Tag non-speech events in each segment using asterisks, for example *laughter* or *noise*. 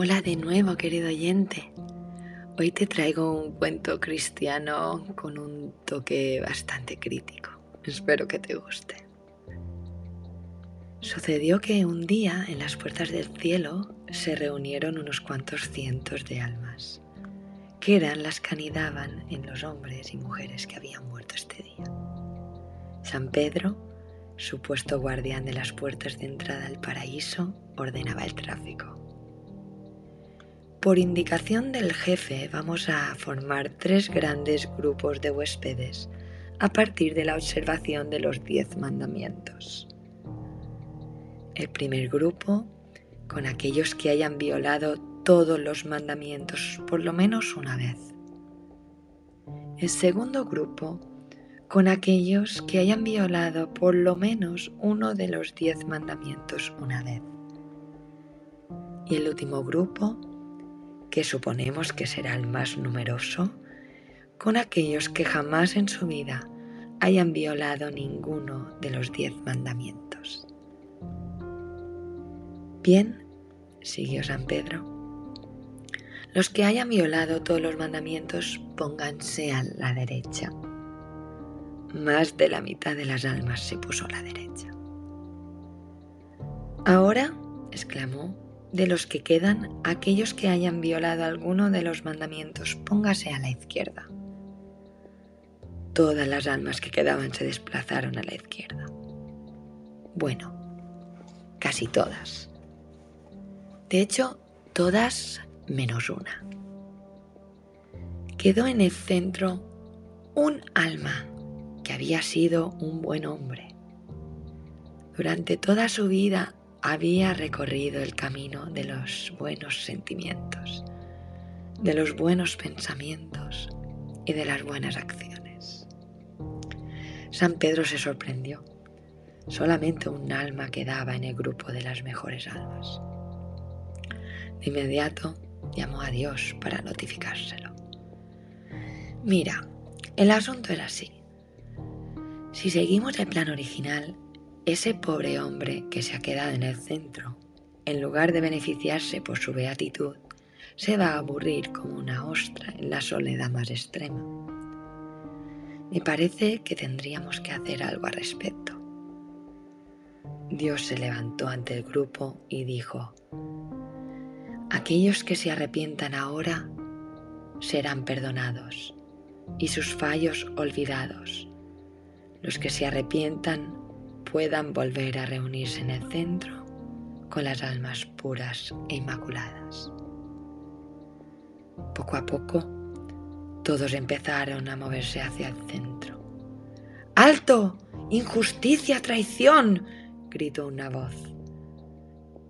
Hola de nuevo, querido oyente. Hoy te traigo un cuento cristiano con un toque bastante crítico. Espero que te guste. Sucedió que un día en las puertas del cielo se reunieron unos cuantos cientos de almas, que eran las que anidaban en los hombres y mujeres que habían muerto este día. San Pedro, supuesto guardián de las puertas de entrada al paraíso, ordenaba el tráfico. Por indicación del jefe vamos a formar tres grandes grupos de huéspedes a partir de la observación de los diez mandamientos. El primer grupo con aquellos que hayan violado todos los mandamientos por lo menos una vez. El segundo grupo con aquellos que hayan violado por lo menos uno de los diez mandamientos una vez. Y el último grupo que suponemos que será el más numeroso, con aquellos que jamás en su vida hayan violado ninguno de los diez mandamientos. Bien, siguió San Pedro, los que hayan violado todos los mandamientos pónganse a la derecha. Más de la mitad de las almas se puso a la derecha. Ahora, exclamó, de los que quedan, aquellos que hayan violado alguno de los mandamientos, póngase a la izquierda. Todas las almas que quedaban se desplazaron a la izquierda. Bueno, casi todas. De hecho, todas menos una. Quedó en el centro un alma que había sido un buen hombre. Durante toda su vida había recorrido el camino de los buenos sentimientos, de los buenos pensamientos y de las buenas acciones. San Pedro se sorprendió. Solamente un alma quedaba en el grupo de las mejores almas. De inmediato llamó a Dios para notificárselo. Mira, el asunto era así. Si seguimos el plan original, ese pobre hombre que se ha quedado en el centro, en lugar de beneficiarse por su beatitud, se va a aburrir como una ostra en la soledad más extrema. Me parece que tendríamos que hacer algo al respecto. Dios se levantó ante el grupo y dijo, Aquellos que se arrepientan ahora serán perdonados y sus fallos olvidados. Los que se arrepientan puedan volver a reunirse en el centro con las almas puras e inmaculadas. Poco a poco, todos empezaron a moverse hacia el centro. ¡Alto! ¡Injusticia! ¡Traición! gritó una voz.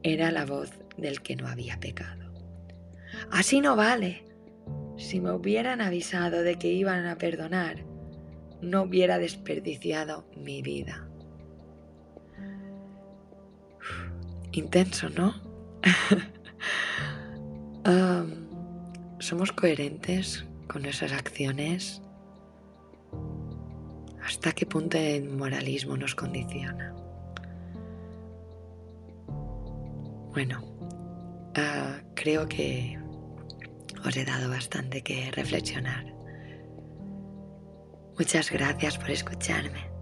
Era la voz del que no había pecado. Así no vale. Si me hubieran avisado de que iban a perdonar, no hubiera desperdiciado mi vida. Intenso, ¿no? *laughs* somos coherentes con esas acciones. ¿Hasta qué punto el moralismo nos condiciona? Bueno, ah, creo que os he dado bastante que reflexionar. Muchas gracias por escucharme.